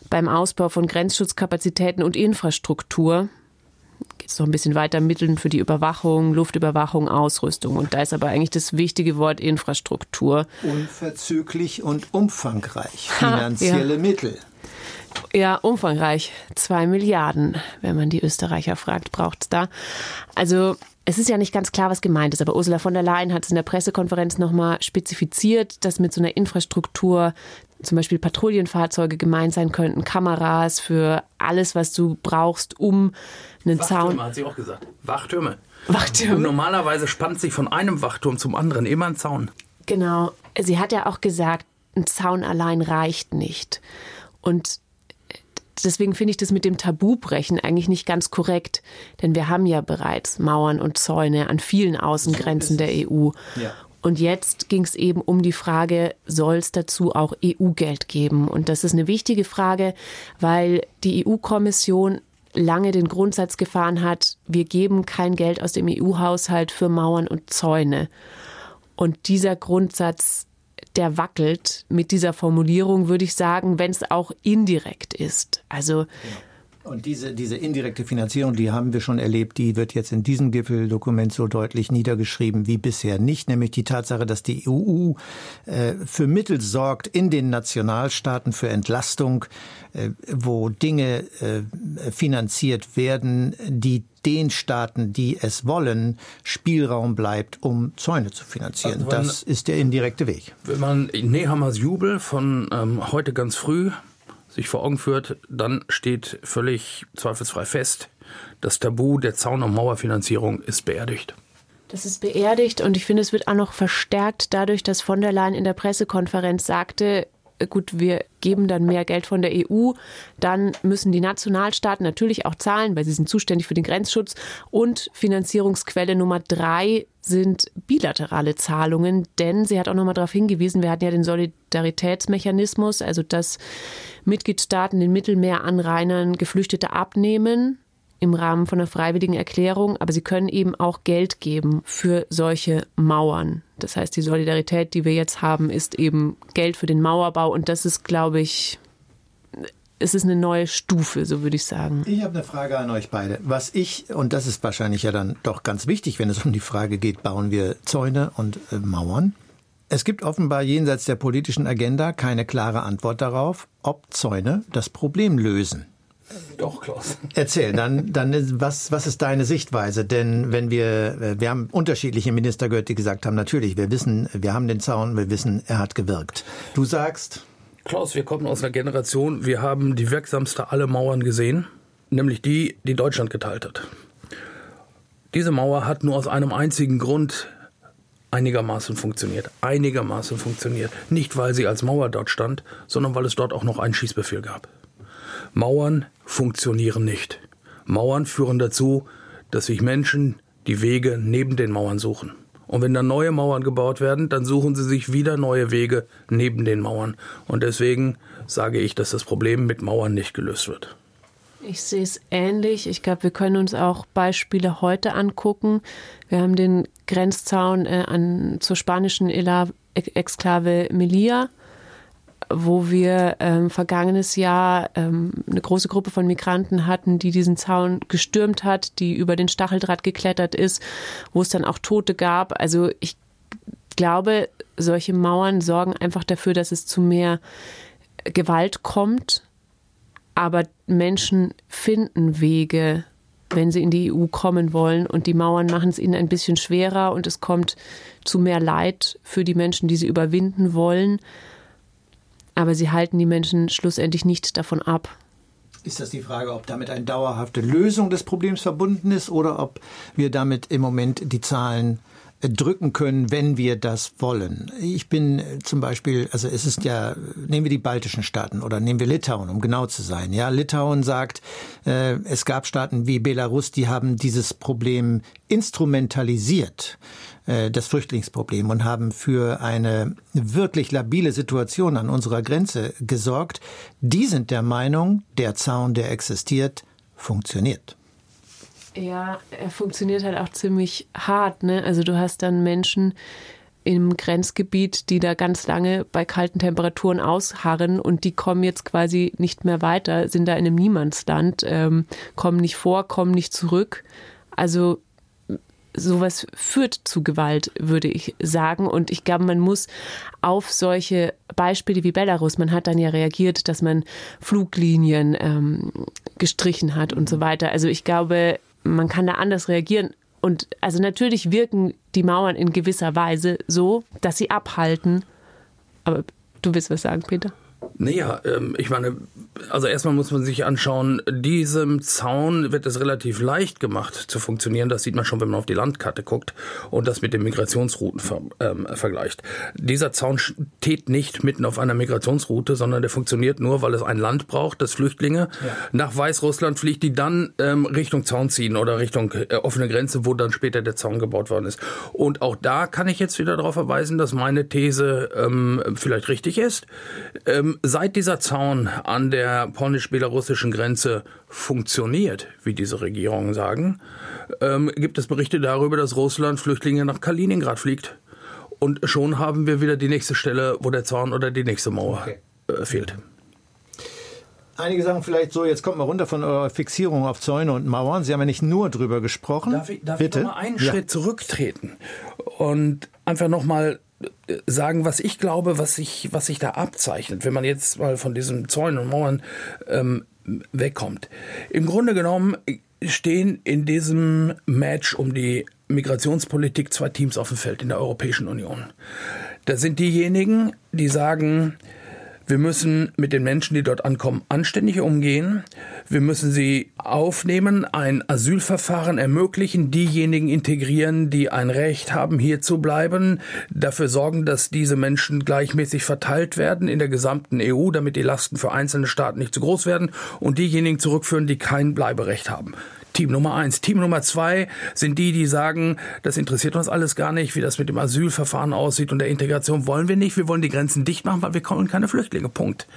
beim Ausbau von Grenzschutzkapazitäten und Infrastruktur. Geht es noch ein bisschen weiter, Mitteln für die Überwachung, Luftüberwachung, Ausrüstung. Und da ist aber eigentlich das wichtige Wort Infrastruktur. Unverzüglich und umfangreich. Finanzielle ha, ja. Mittel. Ja, umfangreich. Zwei Milliarden, wenn man die Österreicher fragt, braucht es da. Also es ist ja nicht ganz klar, was gemeint ist, aber Ursula von der Leyen hat es in der Pressekonferenz nochmal spezifiziert, dass mit so einer Infrastruktur zum Beispiel Patrouillenfahrzeuge gemeint sein könnten, Kameras für alles, was du brauchst, um einen Wachtürme, Zaun. hat sie auch gesagt. Wachtürme. Wachtürme. Und normalerweise spannt sich von einem Wachturm zum anderen immer ein Zaun. Genau. Sie hat ja auch gesagt, ein Zaun allein reicht nicht. Und deswegen finde ich das mit dem Tabubrechen eigentlich nicht ganz korrekt, denn wir haben ja bereits Mauern und Zäune an vielen Außengrenzen der EU. Ja. Und jetzt ging es eben um die Frage, soll es dazu auch EU-Geld geben? Und das ist eine wichtige Frage, weil die EU-Kommission lange den Grundsatz gefahren hat, wir geben kein Geld aus dem EU-Haushalt für Mauern und Zäune. Und dieser Grundsatz, der wackelt mit dieser Formulierung, würde ich sagen, wenn es auch indirekt ist. Also Und diese, diese indirekte Finanzierung, die haben wir schon erlebt, die wird jetzt in diesem Gipfeldokument so deutlich niedergeschrieben wie bisher nicht, nämlich die Tatsache, dass die EU äh, für Mittel sorgt in den Nationalstaaten für Entlastung, äh, wo Dinge äh, finanziert werden, die den Staaten, die es wollen, Spielraum bleibt, um Zäune zu finanzieren. Also wenn- das ist der indirekte Weg. Wenn man Nehammers Jubel von ähm, heute ganz früh sich vor Augen führt, dann steht völlig zweifelsfrei fest, das Tabu der Zaun- und Mauerfinanzierung ist beerdigt. Das ist beerdigt und ich finde, es wird auch noch verstärkt dadurch, dass von der Leyen in der Pressekonferenz sagte, gut, wir geben dann mehr Geld von der EU, dann müssen die Nationalstaaten natürlich auch zahlen, weil sie sind zuständig für den Grenzschutz. Und Finanzierungsquelle Nummer drei sind bilaterale Zahlungen, denn sie hat auch nochmal darauf hingewiesen, wir hatten ja den Solidaritätsmechanismus, also dass Mitgliedstaaten den Mittelmeeranrainern Geflüchtete abnehmen im Rahmen von einer freiwilligen Erklärung, aber sie können eben auch Geld geben für solche Mauern. Das heißt, die Solidarität, die wir jetzt haben, ist eben Geld für den Mauerbau und das ist, glaube ich, es ist eine neue Stufe, so würde ich sagen. Ich habe eine Frage an euch beide. Was ich, und das ist wahrscheinlich ja dann doch ganz wichtig, wenn es um die Frage geht, bauen wir Zäune und äh, Mauern? Es gibt offenbar jenseits der politischen Agenda keine klare Antwort darauf, ob Zäune das Problem lösen. Doch, Klaus. Erzähl, dann, dann ist- was, was ist deine Sichtweise? Denn wenn wir, äh, wir haben unterschiedliche Minister gehört, die gesagt haben, natürlich, wir wissen, wir haben den Zaun, wir wissen, er hat gewirkt. Du sagst, Klaus, wir kommen aus einer Generation, wir haben die wirksamste aller Mauern gesehen, nämlich die, die Deutschland geteilt hat. Diese Mauer hat nur aus einem einzigen Grund einigermaßen funktioniert. Einigermaßen funktioniert. Nicht, weil sie als Mauer dort stand, sondern weil es dort auch noch einen Schießbefehl gab. Mauern funktionieren nicht. Mauern führen dazu, dass sich Menschen die Wege neben den Mauern suchen. Und wenn dann neue Mauern gebaut werden, dann suchen sie sich wieder neue Wege neben den Mauern. Und deswegen sage ich, dass das Problem mit Mauern nicht gelöst wird. Ich sehe es ähnlich. Ich glaube, wir können uns auch Beispiele heute angucken. Wir haben den Grenzzaun äh, an, zur spanischen Ela- Exklave Melilla, wo wir ähm, vergangenes Jahr ähm, eine große Gruppe von Migranten hatten, die diesen Zaun gestürmt hat, die über den Stacheldraht geklettert ist, wo es dann auch Tote gab. Also ich glaube, solche Mauern sorgen einfach dafür, dass es zu mehr Gewalt kommt aber Menschen finden Wege, wenn sie in die EU kommen wollen. Und die Mauern machen es ihnen ein bisschen schwerer und es kommt zu mehr Leid für die Menschen, die sie überwinden wollen. Aber sie halten die Menschen schlussendlich nicht davon ab. Ist das die Frage, ob damit eine dauerhafte Lösung des Problems verbunden ist oder ob wir damit im Moment die Zahlen drücken können, wenn wir das wollen. Ich bin äh, zum Beispiel, also es ist ja, nehmen wir die baltischen Staaten oder nehmen wir Litauen, um genau zu sein. Ja, Litauen sagt, äh, es gab Staaten wie Belarus, die haben dieses Problem instrumentalisiert äh, das Flüchtlingsproblem und haben für eine wirklich labile Situation an unserer Grenze gesorgt. Die sind der Meinung, der Zaun, der existiert, funktioniert. Ja, er funktioniert halt auch ziemlich hart. Ne? Also du hast dann Menschen im Grenzgebiet, die da ganz lange bei kalten Temperaturen ausharren und die kommen jetzt quasi nicht mehr weiter, sind da in einem Niemandsland, ähm, kommen nicht vor, kommen nicht zurück. Also sowas führt zu Gewalt, würde ich sagen. Und ich glaube, man muss auf solche Beispiele wie Belarus, man hat dann ja reagiert, dass man Fluglinien ähm, gestrichen hat und so weiter. Also ich glaube, man kann da anders reagieren. Und also natürlich wirken die Mauern in gewisser Weise so, dass sie abhalten. Aber du willst was sagen, Peter? Naja, ähm, ich meine, also erstmal muss man sich anschauen, diesem Zaun wird es relativ leicht gemacht zu funktionieren. Das sieht man schon, wenn man auf die Landkarte guckt und das mit den Migrationsrouten ver ähm, vergleicht. Dieser Zaun steht nicht mitten auf einer Migrationsroute, sondern der funktioniert nur, weil es ein Land braucht, das Flüchtlinge ja. nach Weißrussland fliegt, die dann ähm, Richtung Zaun ziehen oder Richtung äh, offene Grenze, wo dann später der Zaun gebaut worden ist. Und auch da kann ich jetzt wieder darauf verweisen, dass meine These ähm, vielleicht richtig ist. Ähm, seit dieser Zaun an der polnisch-belarussischen Grenze funktioniert, wie diese Regierungen sagen, ähm, gibt es Berichte darüber, dass Russland Flüchtlinge nach Kaliningrad fliegt. Und schon haben wir wieder die nächste Stelle, wo der Zaun oder die nächste Mauer okay. äh, fehlt. Einige sagen vielleicht so, jetzt kommt mal runter von eurer Fixierung auf Zäune und Mauern. Sie haben ja nicht nur drüber gesprochen. Darf ich, darf Bitte? ich noch mal einen ja. Schritt zurücktreten und einfach noch mal sagen, was ich glaube, was sich, was sich da abzeichnet, wenn man jetzt mal von diesen Zäunen und Mauern ähm, wegkommt. Im Grunde genommen stehen in diesem Match um die Migrationspolitik zwei Teams auf dem Feld in der Europäischen Union. Da sind diejenigen, die sagen, wir müssen mit den Menschen, die dort ankommen, anständig umgehen. Wir müssen sie aufnehmen, ein Asylverfahren ermöglichen, diejenigen integrieren, die ein Recht haben, hier zu bleiben, dafür sorgen, dass diese Menschen gleichmäßig verteilt werden in der gesamten EU, damit die Lasten für einzelne Staaten nicht zu groß werden und diejenigen zurückführen, die kein Bleiberecht haben. Team Nummer eins. Team Nummer zwei sind die, die sagen, das interessiert uns alles gar nicht, wie das mit dem Asylverfahren aussieht und der Integration wollen wir nicht. Wir wollen die Grenzen dicht machen, weil wir kommen keine Flüchtlinge. Punkt.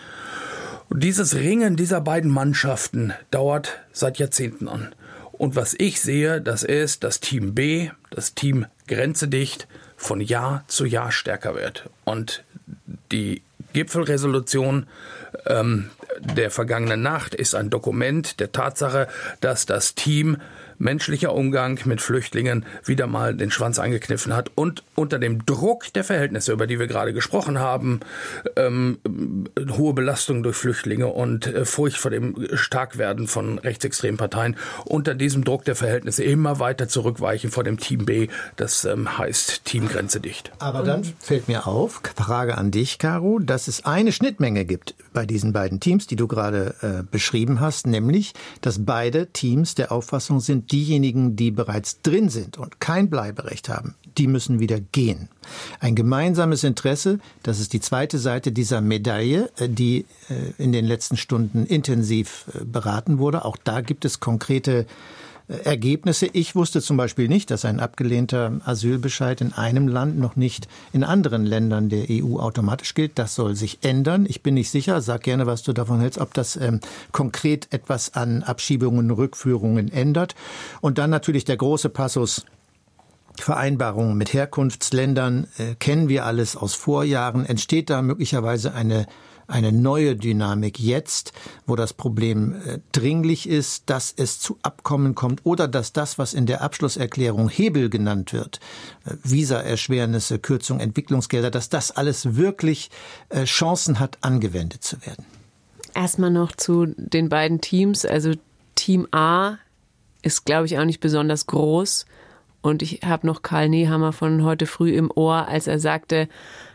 Und dieses Ringen dieser beiden Mannschaften dauert seit Jahrzehnten an. Und was ich sehe, das ist, dass Team B, das Team Grenze dicht, von Jahr zu Jahr stärker wird. Und die Gipfelresolution ähm, der vergangenen Nacht ist ein Dokument der Tatsache, dass das Team menschlicher Umgang mit Flüchtlingen wieder mal den Schwanz eingekniffen hat und unter dem Druck der Verhältnisse, über die wir gerade gesprochen haben, ähm, hohe Belastung durch Flüchtlinge und äh, Furcht vor dem Starkwerden von rechtsextremen Parteien, unter diesem Druck der Verhältnisse immer weiter zurückweichen vor dem Team B, das ähm, heißt Team Grenze dicht. Aber dann fällt mir auf, Frage an dich, Caro, dass es eine Schnittmenge gibt bei diesen beiden Teams, die du gerade äh, beschrieben hast, nämlich, dass beide Teams der Auffassung sind, diejenigen, die bereits drin sind und kein Bleiberecht haben, die müssen wieder gehen. Ein gemeinsames Interesse, das ist die zweite Seite dieser Medaille, äh, die äh, in den letzten Stunden intensiv äh, beraten wurde. Auch da gibt es konkrete Ergebnisse. Ich wusste zum Beispiel nicht, dass ein abgelehnter Asylbescheid in einem Land noch nicht in anderen Ländern der EU automatisch gilt. Das soll sich ändern. Ich bin nicht sicher, sag gerne, was du davon hältst, ob das ähm, konkret etwas an Abschiebungen, Rückführungen ändert. Und dann natürlich der große Passus Vereinbarungen mit Herkunftsländern äh, kennen wir alles aus Vorjahren. Entsteht da möglicherweise eine eine neue Dynamik jetzt, wo das Problem äh, dringlich ist, dass es zu Abkommen kommt oder dass das, was in der Abschlusserklärung Hebel genannt wird, äh, Visaerschwernisse, Kürzung Entwicklungsgelder, dass das alles wirklich äh, Chancen hat, angewendet zu werden. Erstmal noch zu den beiden Teams. Also Team A ist, glaube ich, auch nicht besonders groß. Und ich habe noch Karl Nehammer von heute früh im Ohr, als er sagte,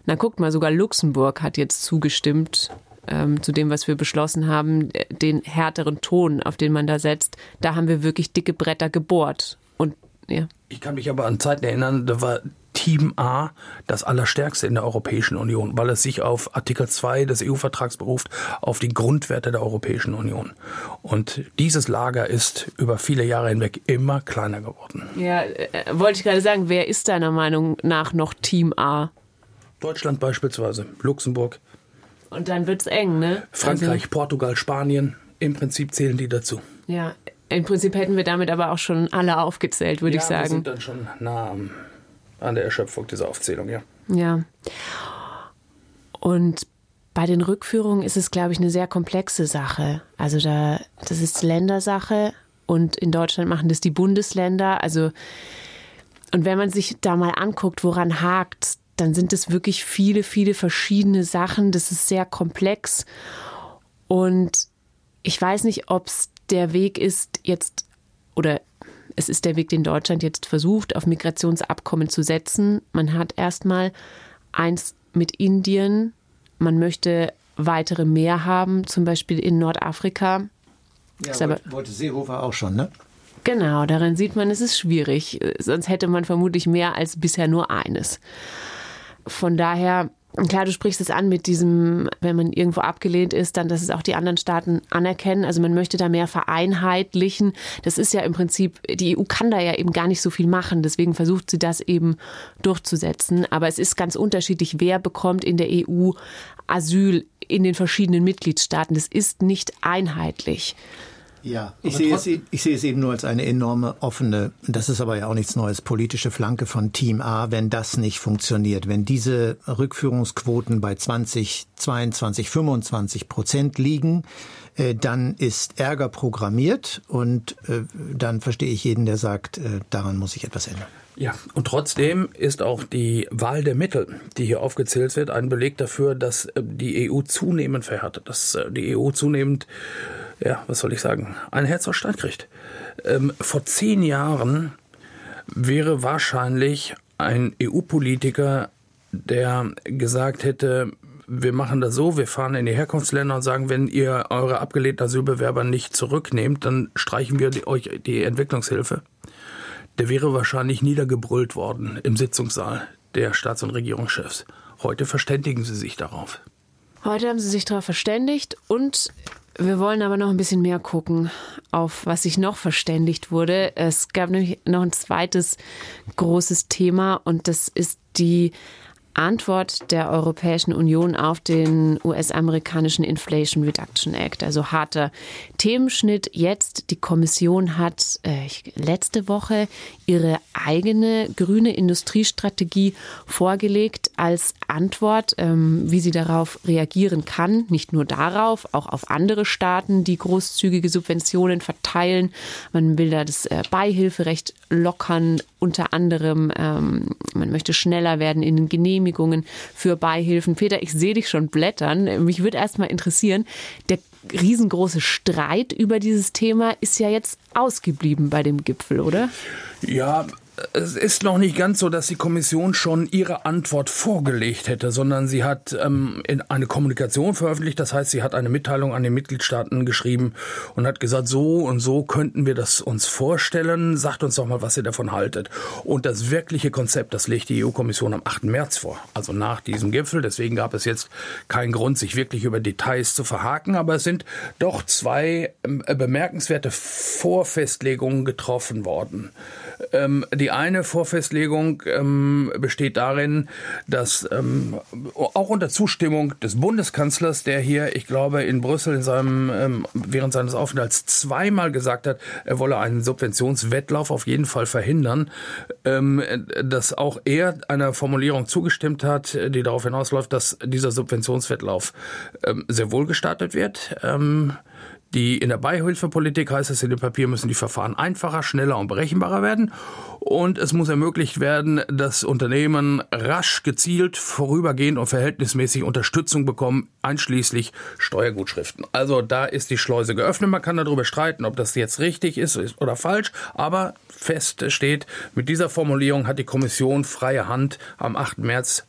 na guckt mal, sogar Luxemburg hat jetzt zugestimmt ähm, zu dem, was wir beschlossen haben, den härteren Ton, auf den man da setzt. Da haben wir wirklich dicke Bretter gebohrt. Und ja. Ich kann mich aber an Zeiten erinnern, da war Team A das Allerstärkste in der Europäischen Union, weil es sich auf Artikel 2 des EU-Vertrags beruft, auf die Grundwerte der Europäischen Union. Und dieses Lager ist über viele Jahre hinweg immer kleiner geworden. Ja, äh, wollte ich gerade sagen, wer ist deiner Meinung nach noch Team A? Deutschland beispielsweise, Luxemburg. Und dann wird es eng, ne? Frankreich, also, Portugal, Spanien, im Prinzip zählen die dazu. Ja, im Prinzip hätten wir damit aber auch schon alle aufgezählt, würde ja, ich sagen. Wir sind dann schon nah an der Erschöpfung dieser Aufzählung, ja. Ja. Und bei den Rückführungen ist es, glaube ich, eine sehr komplexe Sache. Also da, das ist Ländersache und in Deutschland machen das die Bundesländer. Also Und wenn man sich da mal anguckt, woran hakt, dann sind es wirklich viele, viele verschiedene Sachen. Das ist sehr komplex. Und ich weiß nicht, ob es der Weg ist, jetzt oder es ist der Weg, den Deutschland jetzt versucht, auf Migrationsabkommen zu setzen. Man hat erstmal eins mit Indien. Man möchte weitere mehr haben, zum Beispiel in Nordafrika. Ja, aber, wollte Seehofer auch schon, ne? Genau, daran sieht man, es ist schwierig. Sonst hätte man vermutlich mehr als bisher nur eines. Von daher Klar, du sprichst es an mit diesem, wenn man irgendwo abgelehnt ist, dann, dass es auch die anderen Staaten anerkennen. Also man möchte da mehr vereinheitlichen. Das ist ja im Prinzip, die EU kann da ja eben gar nicht so viel machen. Deswegen versucht sie das eben durchzusetzen. Aber es ist ganz unterschiedlich, wer bekommt in der EU Asyl in den verschiedenen Mitgliedstaaten. Das ist nicht einheitlich. Ja, ich sehe, es, ich sehe es eben nur als eine enorme offene, das ist aber ja auch nichts Neues, politische Flanke von Team A, wenn das nicht funktioniert. Wenn diese Rückführungsquoten bei 20, 22, 25 Prozent liegen, äh, dann ist Ärger programmiert und äh, dann verstehe ich jeden, der sagt, äh, daran muss sich etwas ändern. Ja, und trotzdem ist auch die Wahl der Mittel, die hier aufgezählt wird, ein Beleg dafür, dass die EU zunehmend verhärtet, dass die EU zunehmend ja, was soll ich sagen, ein Herz aus Stein kriegt. Ähm, vor zehn Jahren wäre wahrscheinlich ein EU-Politiker, der gesagt hätte, wir machen das so, wir fahren in die Herkunftsländer und sagen, wenn ihr eure abgelehnten Asylbewerber nicht zurücknehmt, dann streichen wir die, euch die Entwicklungshilfe. Der wäre wahrscheinlich niedergebrüllt worden im Sitzungssaal der Staats- und Regierungschefs. Heute verständigen sie sich darauf. Heute haben sie sich darauf verständigt und wir wollen aber noch ein bisschen mehr gucken, auf was sich noch verständigt wurde. Es gab nämlich noch ein zweites großes Thema und das ist die Antwort der Europäischen Union auf den US-amerikanischen Inflation Reduction Act, also harter Themenschnitt. Jetzt, die Kommission hat äh, letzte Woche ihre eigene grüne Industriestrategie vorgelegt als Antwort, ähm, wie sie darauf reagieren kann. Nicht nur darauf, auch auf andere Staaten, die großzügige Subventionen verteilen. Man will da das äh, Beihilferecht lockern, unter anderem. Ähm, man möchte schneller werden in den Genehmigungen für Beihilfen. Peter, ich sehe dich schon blättern. Mich würde erst mal interessieren, der riesengroße Streit über dieses Thema ist ja jetzt ausgeblieben bei dem Gipfel, oder? Ja, es ist noch nicht ganz so, dass die Kommission schon ihre Antwort vorgelegt hätte, sondern sie hat ähm, eine Kommunikation veröffentlicht. Das heißt, sie hat eine Mitteilung an die Mitgliedstaaten geschrieben und hat gesagt, so und so könnten wir das uns vorstellen. Sagt uns doch mal, was ihr davon haltet. Und das wirkliche Konzept, das legt die EU-Kommission am 8. März vor, also nach diesem Gipfel. Deswegen gab es jetzt keinen Grund, sich wirklich über Details zu verhaken. Aber es sind doch zwei ähm, bemerkenswerte Vorfestlegungen getroffen worden. Ähm, die eine Vorfestlegung ähm, besteht darin, dass ähm, auch unter Zustimmung des Bundeskanzlers, der hier, ich glaube, in Brüssel in seinem, ähm, während seines Aufenthalts zweimal gesagt hat, er wolle einen Subventionswettlauf auf jeden Fall verhindern, ähm, dass auch er einer Formulierung zugestimmt hat, die darauf hinausläuft, dass dieser Subventionswettlauf ähm, sehr wohl gestartet wird. Die in der Beihilfepolitik heißt es in dem Papier, müssen die Verfahren einfacher, schneller und berechenbarer werden. Und es muss ermöglicht werden, dass Unternehmen rasch, gezielt, vorübergehend und verhältnismäßig Unterstützung bekommen, einschließlich Steuergutschriften. Also da ist die Schleuse geöffnet. Man kann darüber streiten, ob das jetzt richtig ist oder falsch. Aber fest steht, mit dieser Formulierung hat die Kommission freie Hand am 8. März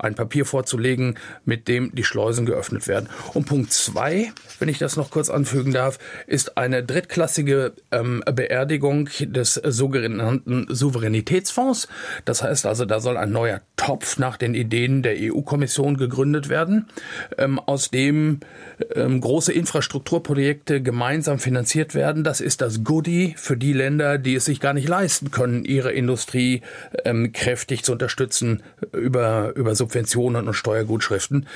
ein Papier vorzulegen, mit dem die Schleusen geöffnet werden. Und Punkt zwei, wenn ich das noch kurz anfügen darf, ist eine drittklassige ähm, Beerdigung des sogenannten Souveränitätsfonds. Das heißt also, da soll ein neuer Topf nach den Ideen der EU-Kommission gegründet werden, ähm, aus dem ähm, große Infrastrukturprojekte gemeinsam finanziert werden. Das ist das Goodie für die Länder, die es sich gar nicht leisten können, ihre Industrie ähm, kräftig zu unterstützen über, über Subventionen und Steuergutschriften.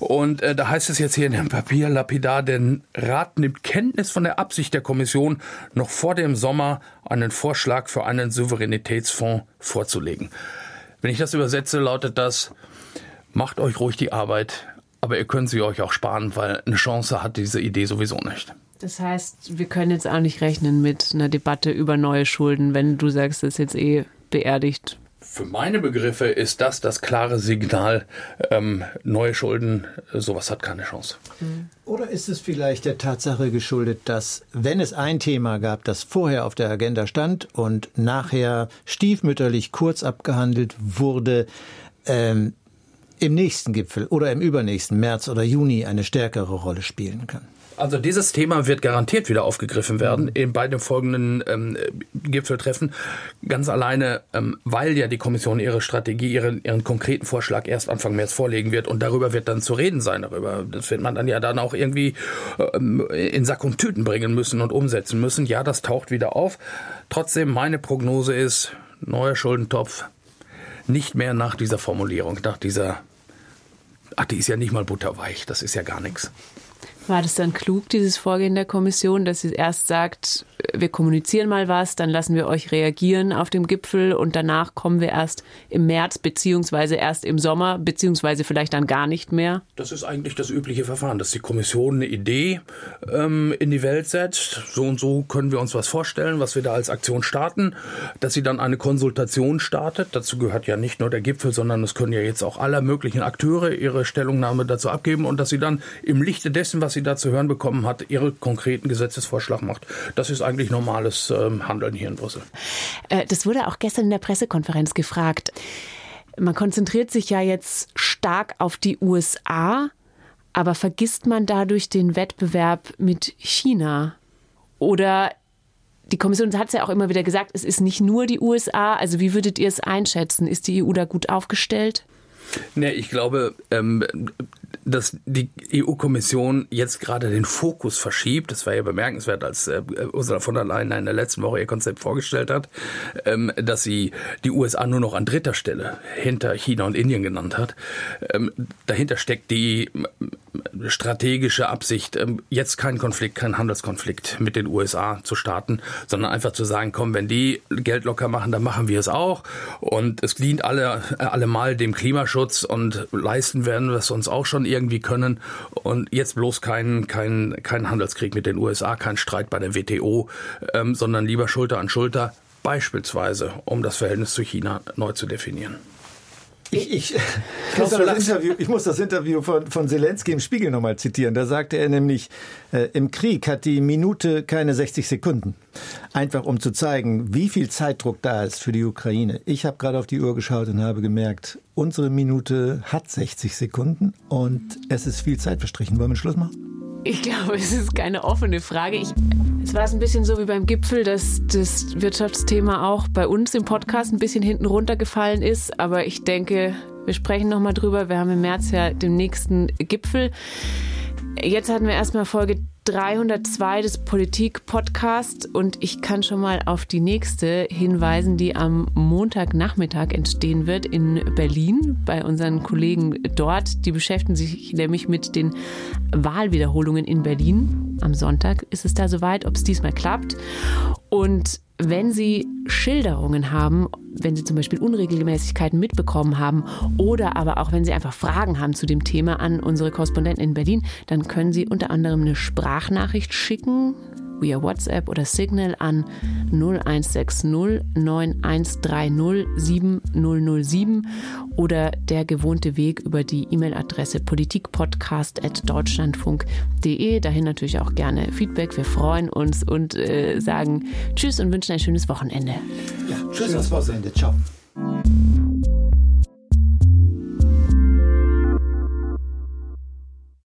Und äh, da heißt es jetzt hier in dem Papier lapidar, der Rat nimmt Kenntnis von der Absicht der Kommission, noch vor dem Sommer einen Vorschlag für einen Souveränitätsfonds vorzulegen. Wenn ich das übersetze, lautet das, macht euch ruhig die Arbeit, aber ihr könnt sie euch auch sparen, weil eine Chance hat diese Idee sowieso nicht. Das heißt, wir können jetzt auch nicht rechnen mit einer Debatte über neue Schulden, wenn du sagst, das ist jetzt eh beerdigt. Für meine Begriffe ist das das klare Signal, ähm, neue Schulden, sowas hat keine Chance. Oder ist es vielleicht der Tatsache geschuldet, dass wenn es ein Thema gab, das vorher auf der Agenda stand und nachher stiefmütterlich kurz abgehandelt wurde, ähm, im nächsten Gipfel oder im übernächsten März oder Juni eine stärkere Rolle spielen kann? Also dieses Thema wird garantiert wieder aufgegriffen werden in bei den folgenden ähm, Gipfeltreffen. Ganz alleine, ähm, weil ja die Kommission ihre Strategie, ihren, ihren konkreten Vorschlag erst Anfang März vorlegen wird und darüber wird dann zu reden sein. Darüber, das wird man dann ja dann auch irgendwie ähm, in Sack und Tüten bringen müssen und umsetzen müssen. Ja, das taucht wieder auf. Trotzdem, meine Prognose ist, neuer Schuldentopf nicht mehr nach dieser Formulierung, nach dieser, ach, die ist ja nicht mal butterweich, das ist ja gar nichts. War das dann klug, dieses Vorgehen der Kommission, dass sie erst sagt, wir kommunizieren mal was, dann lassen wir euch reagieren auf dem Gipfel und danach kommen wir erst im März beziehungsweise erst im Sommer beziehungsweise vielleicht dann gar nicht mehr? Das ist eigentlich das übliche Verfahren, dass die Kommission eine Idee ähm, in die Welt setzt. So und so können wir uns was vorstellen, was wir da als Aktion starten, dass sie dann eine Konsultation startet. Dazu gehört ja nicht nur der Gipfel, sondern es können ja jetzt auch alle möglichen Akteure ihre Stellungnahme dazu abgeben und dass sie dann im Lichte dessen, was sie da zu hören bekommen hat, ihre konkreten Gesetzesvorschlag macht. Das ist eigentlich normales ähm, Handeln hier in Brüssel. Äh, das wurde auch gestern in der Pressekonferenz gefragt. Man konzentriert sich ja jetzt stark auf die USA, aber vergisst man dadurch den Wettbewerb mit China? Oder die Kommission hat es ja auch immer wieder gesagt, es ist nicht nur die USA. Also wie würdet ihr es einschätzen? Ist die EU da gut aufgestellt? Nee, ich glaube, ähm, dass die EU-Kommission jetzt gerade den Fokus verschiebt. Das war ja bemerkenswert, als äh, Ursula von der Leyen in der letzten Woche ihr Konzept vorgestellt hat, ähm, dass sie die USA nur noch an dritter Stelle hinter China und Indien genannt hat. Ähm, dahinter steckt die strategische Absicht, ähm, jetzt keinen Konflikt, keinen Handelskonflikt mit den USA zu starten, sondern einfach zu sagen, komm, wenn die Geld locker machen, dann machen wir es auch. Und es dient alle, allemal dem Klimaschutz und leisten werden wir es uns auch schon irgendwie können. Und jetzt bloß keinen kein, kein Handelskrieg mit den USA, kein Streit bei der WTO, ähm, sondern lieber Schulter an Schulter, beispielsweise, um das Verhältnis zu China neu zu definieren. Ich, ich, ich, muss das Interview, ich muss das Interview von, von Zelensky im Spiegel nochmal zitieren. Da sagte er nämlich, äh, im Krieg hat die Minute keine 60 Sekunden. Einfach um zu zeigen, wie viel Zeitdruck da ist für die Ukraine. Ich habe gerade auf die Uhr geschaut und habe gemerkt, unsere Minute hat 60 Sekunden und es ist viel Zeit verstrichen. Wollen wir Schluss machen? Ich glaube, es ist keine offene Frage. Ich, es war es ein bisschen so wie beim Gipfel, dass das Wirtschaftsthema auch bei uns im Podcast ein bisschen hinten runtergefallen ist. Aber ich denke, wir sprechen nochmal drüber. Wir haben im März ja den nächsten Gipfel. Jetzt hatten wir erstmal Folge 302 des Politik-Podcasts und ich kann schon mal auf die nächste hinweisen, die am Montagnachmittag entstehen wird in Berlin bei unseren Kollegen dort. Die beschäftigen sich nämlich mit den Wahlwiederholungen in Berlin. Am Sonntag ist es da soweit, ob es diesmal klappt. Und wenn Sie Schilderungen haben, wenn Sie zum Beispiel Unregelmäßigkeiten mitbekommen haben oder aber auch wenn Sie einfach Fragen haben zu dem Thema an unsere Korrespondenten in Berlin, dann können Sie unter anderem eine Sprachnachricht schicken via WhatsApp oder Signal an 0160 9130 7007 oder der gewohnte Weg über die E-Mail-Adresse politikpodcast.deutschlandfunk.de. Dahin natürlich auch gerne Feedback. Wir freuen uns und äh, sagen Tschüss und wünschen ein schönes Wochenende. Ja, tschüss, schönes Wochenende. Ciao.